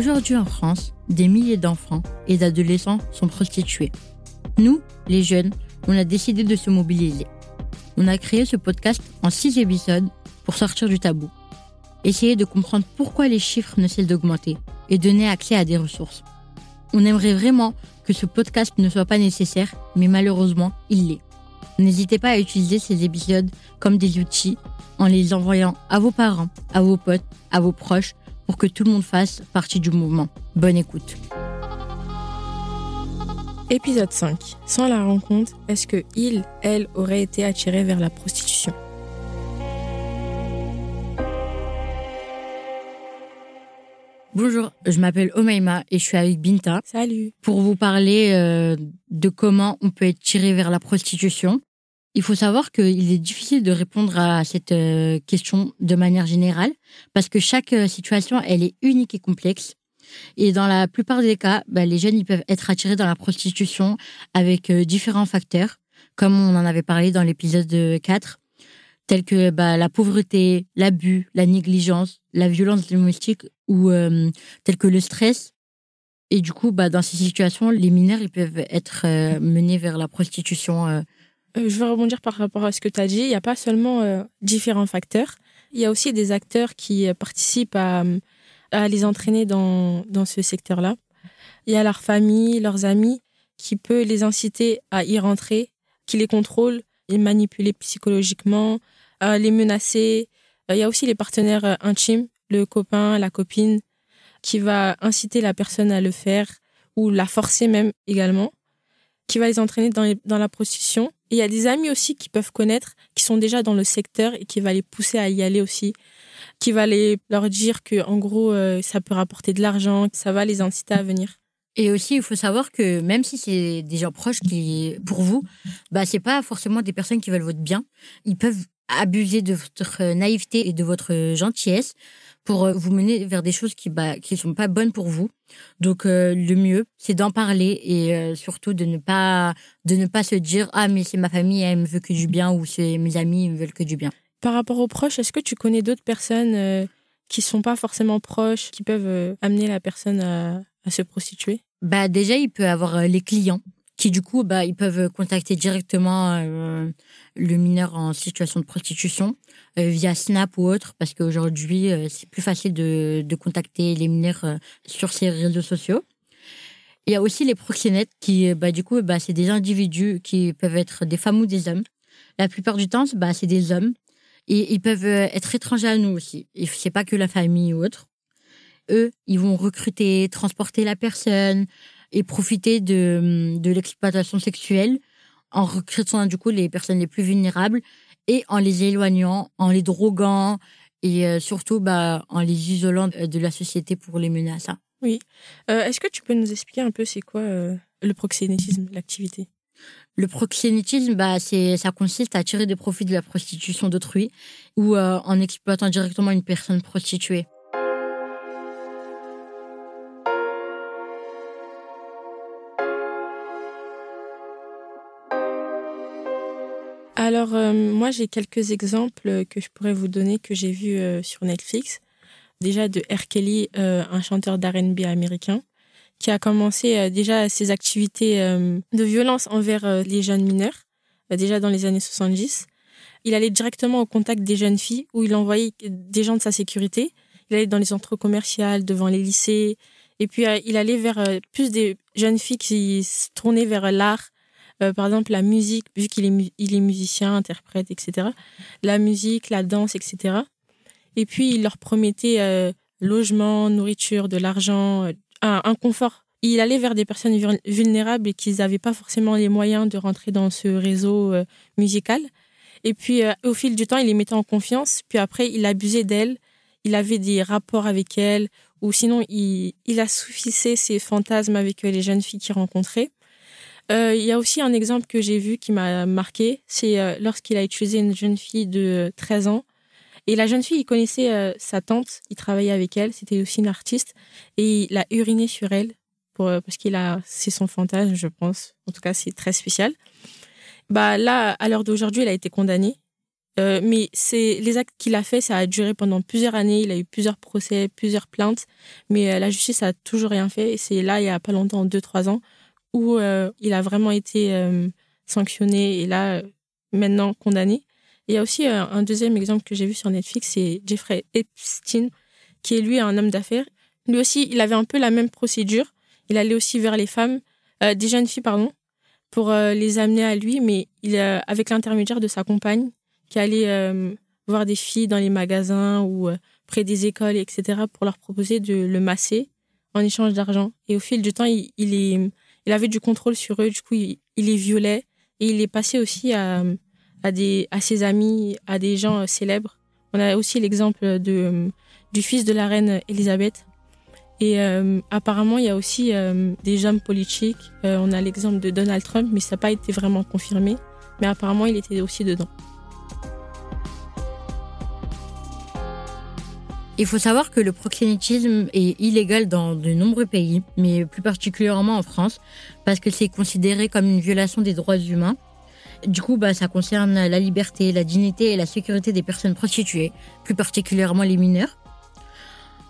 Aujourd'hui en France, des milliers d'enfants et d'adolescents sont prostitués. Nous, les jeunes, on a décidé de se mobiliser. On a créé ce podcast en six épisodes pour sortir du tabou. Essayer de comprendre pourquoi les chiffres ne cessent d'augmenter et donner accès à des ressources. On aimerait vraiment que ce podcast ne soit pas nécessaire, mais malheureusement, il l'est. N'hésitez pas à utiliser ces épisodes comme des outils en les envoyant à vos parents, à vos potes, à vos proches, pour que tout le monde fasse partie du mouvement. Bonne écoute. Épisode 5. Sans la rencontre, est-ce que il, elle aurait été attiré vers la prostitution? Bonjour, je m'appelle Omaima et je suis avec Binta Salut. pour vous parler euh, de comment on peut être tiré vers la prostitution. Il faut savoir qu'il est difficile de répondre à cette euh, question de manière générale parce que chaque euh, situation, elle est unique et complexe. Et dans la plupart des cas, bah, les jeunes ils peuvent être attirés dans la prostitution avec euh, différents facteurs, comme on en avait parlé dans l'épisode 4, tels que bah, la pauvreté, l'abus, la négligence, la violence domestique ou euh, tels que le stress. Et du coup, bah, dans ces situations, les mineurs ils peuvent être menés vers la prostitution. Euh, Euh, je veux rebondir par rapport à ce que tu as dit. Il n'y a pas seulement euh, différents facteurs. Il y a aussi des acteurs qui euh, participent à, à les entraîner dans, dans ce secteur-là. Il y a leur famille, leurs amis, qui peut les inciter à y rentrer, qui les contrôlent, les manipuler psychologiquement, à les menacer. Euh, Il y a aussi les partenaires euh, intimes, le copain, la copine, qui va inciter la personne à le faire ou la forcer même également, qui va les entraîner dans, dans la prostitution. Il y a des amis aussi qui peuvent connaître, qui sont déjà dans le secteur et qui va les pousser à y aller aussi, qui va les, leur dire que en gros euh, ça peut rapporter de l'argent, que ça va les inciter à venir. Et aussi, il faut savoir que même si c'est des gens proches qui, pour vous, bah, c'est pas forcément des personnes qui veulent votre bien. Ils peuvent abuser de votre naïveté et de votre gentillesse pour euh, vous mener vers des choses qui, bah, qui sont pas bonnes pour vous. Donc, euh, le mieux, c'est d'en parler et euh, surtout de ne pas, de ne pas se dire, ah, mais c'est ma famille, elle me veut que du bien ou c'est mes amis, ils me veulent que du bien. Par rapport aux proches, est-ce que tu connais d'autres personnes euh, qui sont pas forcément proches, qui peuvent euh, amener la personne à, à se prostituer? Bah déjà, il peut avoir euh, les clients qui du coup, bah ils peuvent contacter directement euh, le mineur en situation de prostitution euh, via Snap ou autre, parce qu'aujourd'hui euh, c'est plus facile de, de contacter les mineurs sur ces réseaux sociaux. Il y a aussi les proxénètes qui, bah du coup, bah c'est des individus qui peuvent être des femmes ou des hommes. La plupart du temps, bah c'est des hommes et ils peuvent être étrangers à nous aussi. C'est pas que la famille ou autre. Eux, ils vont recruter, transporter la personne et profiter de, de l'exploitation sexuelle en recrutant du coup les personnes les plus vulnérables et en les éloignant, en les droguant et euh, surtout bah, en les isolant de de la société pour les mener à ça. Euh, Est-ce que tu peux nous expliquer un peu c'est quoi euh, le proxénétisme, l'activité? Le proxénétisme, bah, c'est, ça consiste à tirer des profits de la prostitution d'autrui ou euh, en exploitant directement une personne prostituée. Alors, euh, moi, j'ai quelques exemples que je pourrais vous donner que j'ai vus euh, sur Netflix. Déjà de R. Kelly, euh, un chanteur d'R&B américain, qui a commencé déjà ses activités de violence envers les jeunes mineurs, déjà dans les années 70. Il allait directement au contact des jeunes filles, où il envoyait des gens de sa sécurité. Il allait dans les centres commerciaux, devant les lycées. Et puis, il allait vers plus des jeunes filles qui se tournaient vers l'art, euh, par exemple, la musique, vu qu'il est, il est musicien, interprète, etc. La musique, la danse, etc. Et puis, il leur promettait euh, logement, nourriture, de l'argent, euh, un, confort. Il allait vers des personnes vul- vulnérables et qui n'avaient pas forcément les moyens de rentrer dans ce réseau euh, musical. Et puis, euh, au fil du temps, il les mettait en confiance. Puis après, il abusait d'elles. Il avait des rapports avec elles. Ou sinon, il, il assouvissait ses fantasmes avec les jeunes filles qu'il rencontrait. Euh, Il y a aussi un exemple que j'ai vu qui m'a marqué, c'est euh, lorsqu'il a utilisé une jeune fille de 13 ans. Et la jeune fille, il connaissait euh, sa tante, il travaillait avec elle, c'était aussi une artiste, et il a uriné sur elle parce qu'il a, c'est son fantasme, je pense. En tout cas, c'est très spécial. Bah là, à l'heure d'aujourd'hui, elle a été condamnée Euh, mais c'est les actes qu'il a fait, ça a duré pendant plusieurs années. Il a eu plusieurs procès, plusieurs plaintes, mais la justice a toujours rien fait. Et c'est là, il y a pas longtemps, deux trois ans, où il a vraiment été sanctionné et là maintenant condamné. il y a aussi un deuxième exemple que j'ai vu sur Netflix, c'est Jeffrey Epstein, qui est lui un homme d'affaires. Lui aussi, il avait un peu la même procédure. Il allait aussi vers les femmes, euh, des jeunes filles, pardon, pour euh, les amener à lui, mais il, avec l'intermédiaire de sa compagne, qui allait euh, voir des filles dans les magasins ou près des écoles, etc., pour leur proposer de le masser en échange d'argent. Et au fil du temps, il, est, il avait du contrôle sur eux, du coup, il, les violait et il est passé aussi à, à, ses amis, à des gens célèbres. On a aussi l'exemple de, du fils de la reine Elisabeth, et euh, apparemment, il y a aussi euh, des hommes politiques. Euh, on a l'exemple de Donald Trump, mais ça n'a pas été vraiment confirmé. Mais apparemment, il était aussi dedans. Il faut savoir que le proxénétisme est illégal dans de nombreux pays, mais plus particulièrement en France, parce que c'est considéré comme une violation des droits humains. Du coup, bah, ça concerne la liberté, la dignité et la sécurité des personnes prostituées, plus particulièrement les mineurs.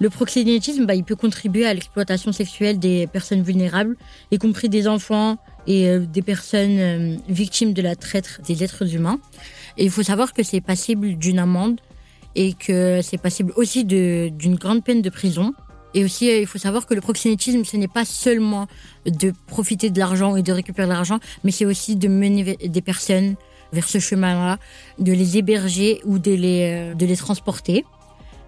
Le proxénétisme, bah, il peut contribuer à l'exploitation sexuelle des personnes vulnérables, y compris des enfants et euh, des personnes euh, victimes de la traite des êtres humains. Et il faut savoir que c'est passible d'une amende et que c'est passible aussi d'une grande peine de prison. Et aussi, euh, il faut savoir que le proxénétisme, ce n'est pas seulement de profiter de l'argent et de récupérer l'argent, mais c'est aussi de mener des personnes vers ce chemin-là, de les héberger ou de les, de les transporter.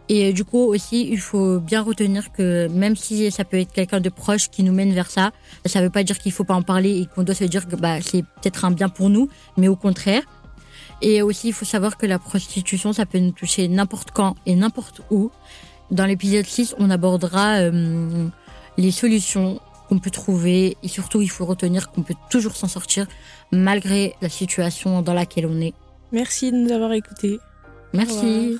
Et euh, du coup aussi, il faut bien retenir que même si ça peut être quelqu'un de proche qui nous mène vers ça, ça ne veut pas dire qu'il faut pas en parler et qu'on doit se dire que bah, c'est peut-être un bien pour nous, mais au contraire. Et aussi, il faut savoir que la prostitution, ça peut nous toucher n'importe quand et n'importe où. Dans l'épisode 6, on abordera euh, les solutions qu'on peut trouver et surtout, il faut retenir qu'on peut toujours s'en sortir malgré la situation dans laquelle on est. Merci de nous avoir écoutés. Merci.